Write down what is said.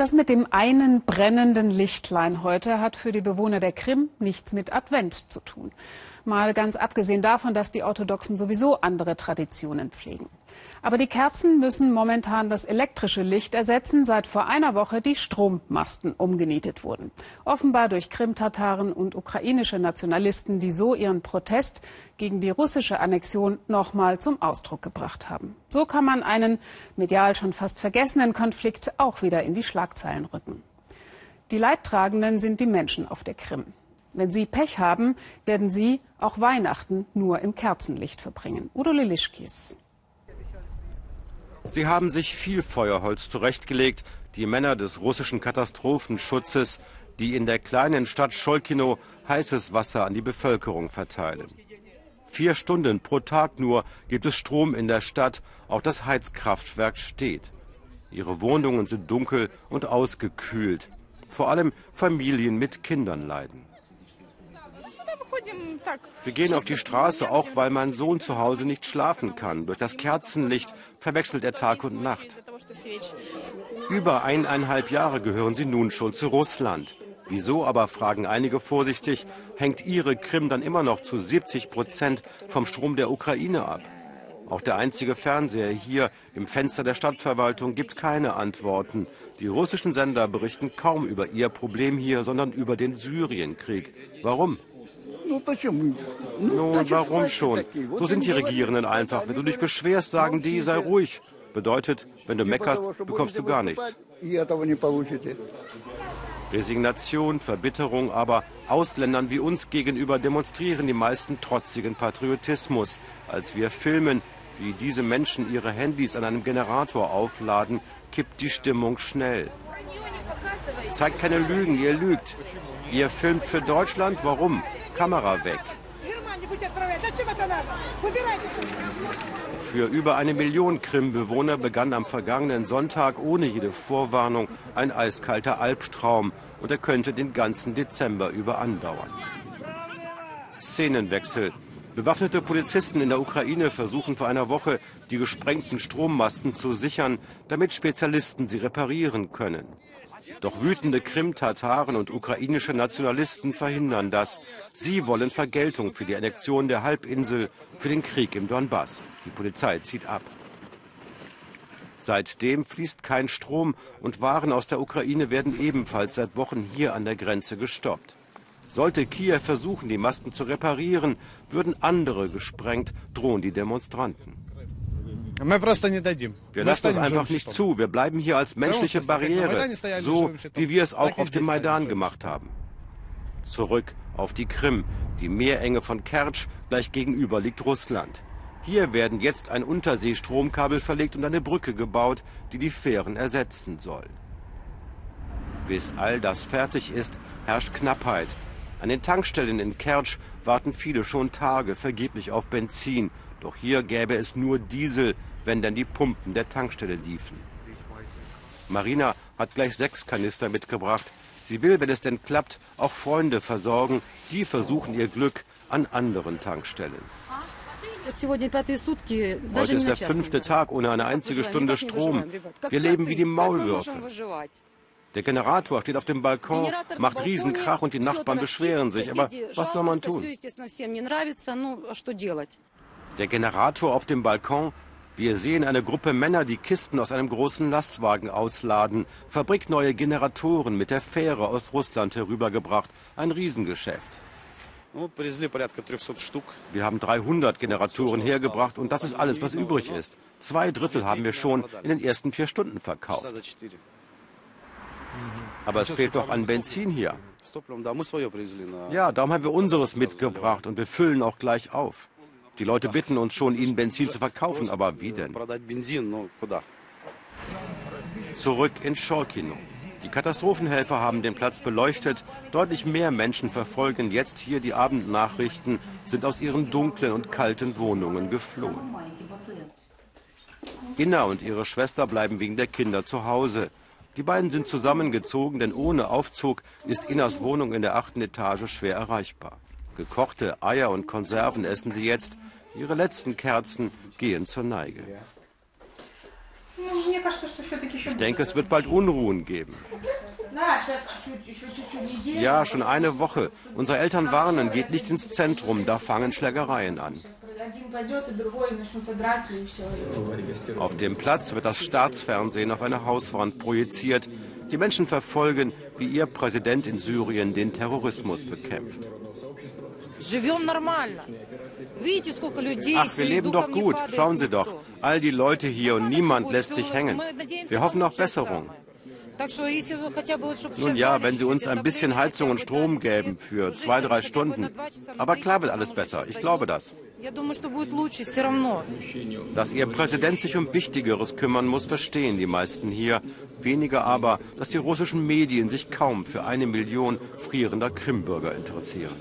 Das mit dem einen brennenden Lichtlein heute hat für die Bewohner der Krim nichts mit Advent zu tun. Mal ganz abgesehen davon, dass die Orthodoxen sowieso andere Traditionen pflegen. Aber die Kerzen müssen momentan das elektrische Licht ersetzen, seit vor einer Woche die Strommasten umgenietet wurden. Offenbar durch Krim-Tataren und ukrainische Nationalisten, die so ihren Protest gegen die russische Annexion nochmal zum Ausdruck gebracht haben. So kann man einen medial schon fast vergessenen Konflikt auch wieder in die Schlagzeilen rücken. Die Leidtragenden sind die Menschen auf der Krim. Wenn sie Pech haben, werden sie auch Weihnachten nur im Kerzenlicht verbringen. Udo Lilischkis. Sie haben sich viel Feuerholz zurechtgelegt, die Männer des russischen Katastrophenschutzes, die in der kleinen Stadt Scholkino heißes Wasser an die Bevölkerung verteilen. Vier Stunden pro Tag nur gibt es Strom in der Stadt, auch das Heizkraftwerk steht. Ihre Wohnungen sind dunkel und ausgekühlt. Vor allem Familien mit Kindern leiden. Wir gehen auf die Straße, auch weil mein Sohn zu Hause nicht schlafen kann. Durch das Kerzenlicht verwechselt er Tag und Nacht. Über eineinhalb Jahre gehören sie nun schon zu Russland. Wieso aber, fragen einige vorsichtig, hängt ihre Krim dann immer noch zu 70 Prozent vom Strom der Ukraine ab? Auch der einzige Fernseher hier im Fenster der Stadtverwaltung gibt keine Antworten. Die russischen Sender berichten kaum über ihr Problem hier, sondern über den Syrienkrieg. Warum? Nun, warum schon? So sind die Regierenden einfach. Wenn du dich beschwerst, sagen die, sei ruhig. Bedeutet, wenn du meckerst, bekommst du gar nichts. Resignation, Verbitterung, aber Ausländern wie uns gegenüber demonstrieren die meisten trotzigen Patriotismus. Als wir filmen, wie diese Menschen ihre Handys an einem Generator aufladen, kippt die Stimmung schnell. Zeigt keine Lügen, ihr lügt. Ihr filmt für Deutschland, warum? Kamera weg. Für über eine Million Krim-Bewohner begann am vergangenen Sonntag ohne jede Vorwarnung ein eiskalter Albtraum und er könnte den ganzen Dezember über andauern. Szenenwechsel. Bewaffnete Polizisten in der Ukraine versuchen vor einer Woche, die gesprengten Strommasten zu sichern, damit Spezialisten sie reparieren können. Doch wütende Krim-Tataren und ukrainische Nationalisten verhindern das. Sie wollen Vergeltung für die Annexion der Halbinsel, für den Krieg im Donbass. Die Polizei zieht ab. Seitdem fließt kein Strom und Waren aus der Ukraine werden ebenfalls seit Wochen hier an der Grenze gestoppt. Sollte Kiew versuchen, die Masten zu reparieren, würden andere gesprengt, drohen die Demonstranten. Wir lassen das einfach nicht zu. Wir bleiben hier als menschliche Barriere, so wie wir es auch auf dem Maidan gemacht haben. Zurück auf die Krim. Die Meerenge von Kertsch gleich gegenüber liegt Russland. Hier werden jetzt ein Unterseestromkabel verlegt und eine Brücke gebaut, die die Fähren ersetzen soll. Bis all das fertig ist, herrscht Knappheit. An den Tankstellen in Kertsch warten viele schon Tage vergeblich auf Benzin. Doch hier gäbe es nur Diesel, wenn dann die Pumpen der Tankstelle liefen. Marina hat gleich sechs Kanister mitgebracht. Sie will, wenn es denn klappt, auch Freunde versorgen. Die versuchen ihr Glück an anderen Tankstellen. Heute ist der fünfte Tag ohne eine einzige Stunde Strom. Wir leben wie die Maulwürfe. Der Generator steht auf dem Balkon, macht Riesenkrach und die Nachbarn beschweren sich. Aber was soll man tun? Der Generator auf dem Balkon wir sehen eine Gruppe Männer, die Kisten aus einem großen Lastwagen ausladen. Fabrikneue Generatoren mit der Fähre aus Russland herübergebracht. Ein Riesengeschäft. Wir haben 300 Generatoren hergebracht und das ist alles, was übrig ist. Zwei Drittel haben wir schon in den ersten vier Stunden verkauft. Aber es fehlt doch an Benzin hier. Ja, darum haben wir unseres mitgebracht und wir füllen auch gleich auf. Die Leute bitten uns schon, ihnen Benzin zu verkaufen, aber wie denn? Zurück in Scholkino. Die Katastrophenhelfer haben den Platz beleuchtet. Deutlich mehr Menschen verfolgen jetzt hier die Abendnachrichten, sind aus ihren dunklen und kalten Wohnungen geflohen. Inna und ihre Schwester bleiben wegen der Kinder zu Hause. Die beiden sind zusammengezogen, denn ohne Aufzug ist Innas Wohnung in der achten Etage schwer erreichbar. Gekochte Eier und Konserven essen sie jetzt. Ihre letzten Kerzen gehen zur Neige. Ich denke, es wird bald Unruhen geben. Ja, schon eine Woche. Unsere Eltern warnen, geht nicht ins Zentrum, da fangen Schlägereien an. Auf dem Platz wird das Staatsfernsehen auf eine Hauswand projiziert. Die Menschen verfolgen, wie ihr Präsident in Syrien den Terrorismus bekämpft. Ach, wir leben doch gut. Schauen Sie doch. All die Leute hier und niemand lässt sich hängen. Wir hoffen auf Besserung. Nun ja, wenn Sie uns ein bisschen Heizung und Strom gäben für zwei, drei Stunden. Aber klar wird alles besser. Ich glaube das. Dass Ihr Präsident sich um Wichtigeres kümmern muss, verstehen die meisten hier. Weniger aber, dass die russischen Medien sich kaum für eine Million frierender Krimbürger interessieren.